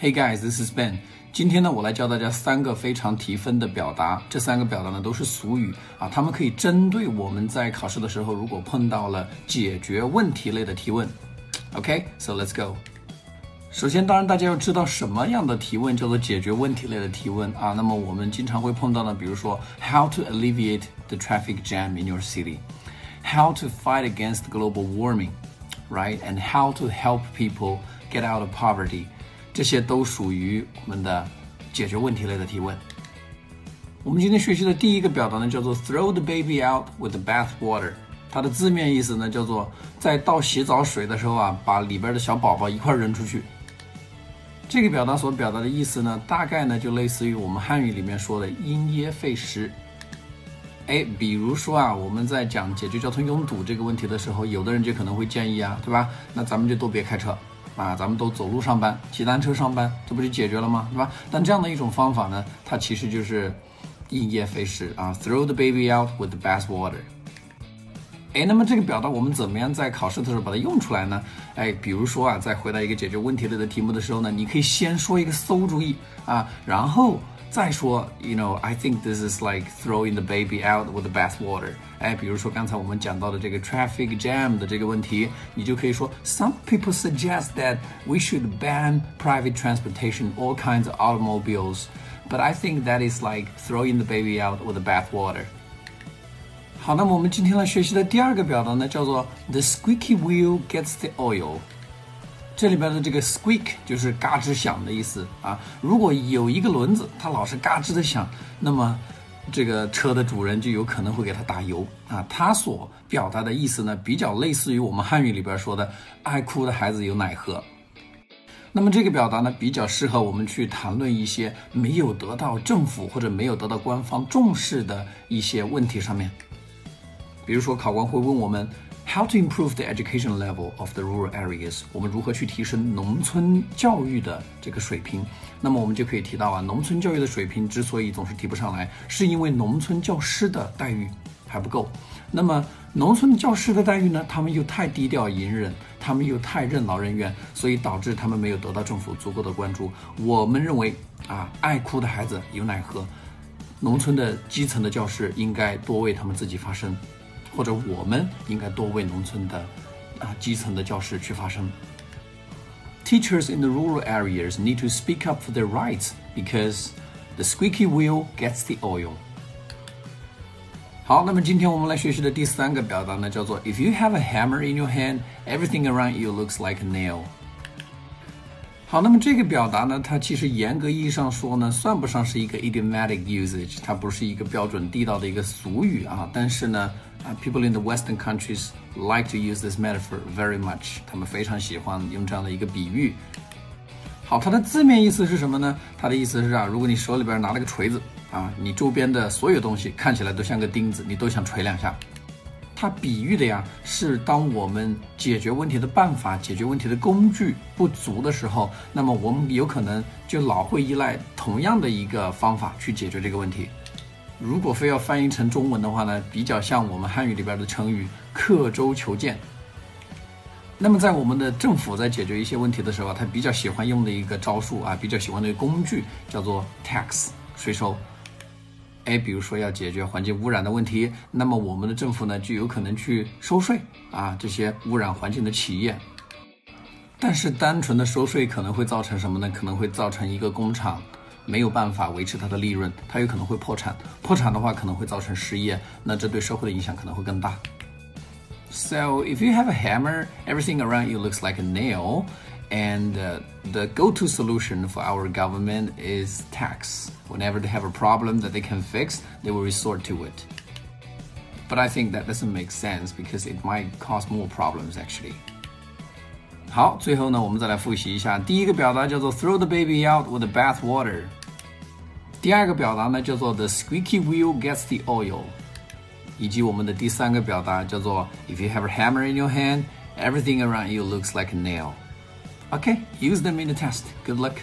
Hey guys, this is Ben。今天呢，我来教大家三个非常提分的表达。这三个表达呢都是俗语啊，它们可以针对我们在考试的时候，如果碰到了解决问题类的提问。OK，so let's go。首先，当然大家要知道什么样的提问叫做解决问题类的提问啊。那么我们经常会碰到呢，比如说 How to alleviate the traffic jam in your city？How to fight against global warming？Right？And how to help people get out of poverty？ 这些都属于我们的解决问题类的提问。我们今天学习的第一个表达呢，叫做 throw the baby out with the bath water。它的字面意思呢，叫做在倒洗澡水的时候啊，把里边的小宝宝一块扔出去。这个表达所表达的意思呢，大概呢就类似于我们汉语里面说的因噎废食。哎，比如说啊，我们在讲解决交通拥堵这个问题的时候，有的人就可能会建议啊，对吧？那咱们就都别开车。啊，咱们都走路上班，骑单车上班，这不就解决了吗？对吧？但这样的一种方法呢，它其实就是因噎废食啊，throw the baby out with the bath water。哎，那么这个表达我们怎么样在考试的时候把它用出来呢？哎，比如说啊，在回答一个解决问题类的题目的时候呢，你可以先说一个馊主意啊，然后。再说，you know, I think this is like throwing the baby out with the bathwater。哎，比如说刚才我们讲到的这个 traffic jam 的这个问题，你就可以说，Some people suggest that we should ban private transportation, all kinds of automobiles, but I think that is like throwing the baby out with the bathwater。好，那么我们今天来学习的第二个表达呢，叫做 The squeaky wheel gets the oil。 这里边的这个 squeak 就是嘎吱响的意思啊。如果有一个轮子，它老是嘎吱的响，那么这个车的主人就有可能会给它打油啊。它所表达的意思呢，比较类似于我们汉语里边说的“ 爱哭的孩子有奶喝”。那么这个表达呢，比较适合我们去谈论一些没有得到政府或者没有得到官方重视的一些问题上面。比如说，考官会问我们。How to improve the education level of the rural areas？我们如何去提升农村教育的这个水平？那么我们就可以提到啊，农村教育的水平之所以总是提不上来，是因为农村教师的待遇还不够。那么农村教师的待遇呢？他们又太低调隐忍，他们又太任劳任怨，所以导致他们没有得到政府足够的关注。我们认为啊，爱哭的孩子有奶喝，农村的基层的教师应该多为他们自己发声。或者我们应该多为农村的啊基层的教师去发声。Teachers in the rural areas need to speak up for their rights because the squeaky wheel gets the oil。好，那么今天我们来学习的第三个表达呢，叫做 If you have a hammer in your hand, everything around you looks like a nail。好，那么这个表达呢，它其实严格意义上说呢，算不上是一个 idiomatic usage，它不是一个标准地道的一个俗语啊，但是呢。 people in the Western countries like to use this metaphor very much。他们非常喜欢用这样的一个比喻。好，它的字面意思是什么呢？它的意思是啊，如果你手里边拿了个锤子啊，你周边的所有东西看起来都像个钉子，你都想锤两下。它比喻的呀，是当我们解决问题的办法、解决问题的工具不足的时候，那么我们有可能就老会依赖同样的一个方法去解决这个问题。如果非要翻译成中文的话呢，比较像我们汉语里边的成语“刻舟求剑”。那么在我们的政府在解决一些问题的时候啊，他比较喜欢用的一个招数啊，比较喜欢的工具叫做 tax 税收。哎，比如说要解决环境污染的问题，那么我们的政府呢就有可能去收税啊，这些污染环境的企业。但是单纯的收税可能会造成什么呢？可能会造成一个工厂。没有办法维持它的利润，它有可能会破产。破产的话，可能会造成失业，那这对社会的影响可能会更大。So if you have a hammer, everything around you looks like a nail, and uh, the go-to solution for our government is tax. Whenever they have a problem that they can fix, they will resort to it. But I think that doesn't make sense because it might cause more problems actually. 好，最后呢，我们再来复习一下。第一个表达叫做 throw the baby out with the bath water。 第二个表达呢叫做 the squeaky wheel gets the oil。以及我们的第三个表达叫做 if you have a hammer in your hand, everything around you looks like a nail. Okay, use them in the test. Good luck.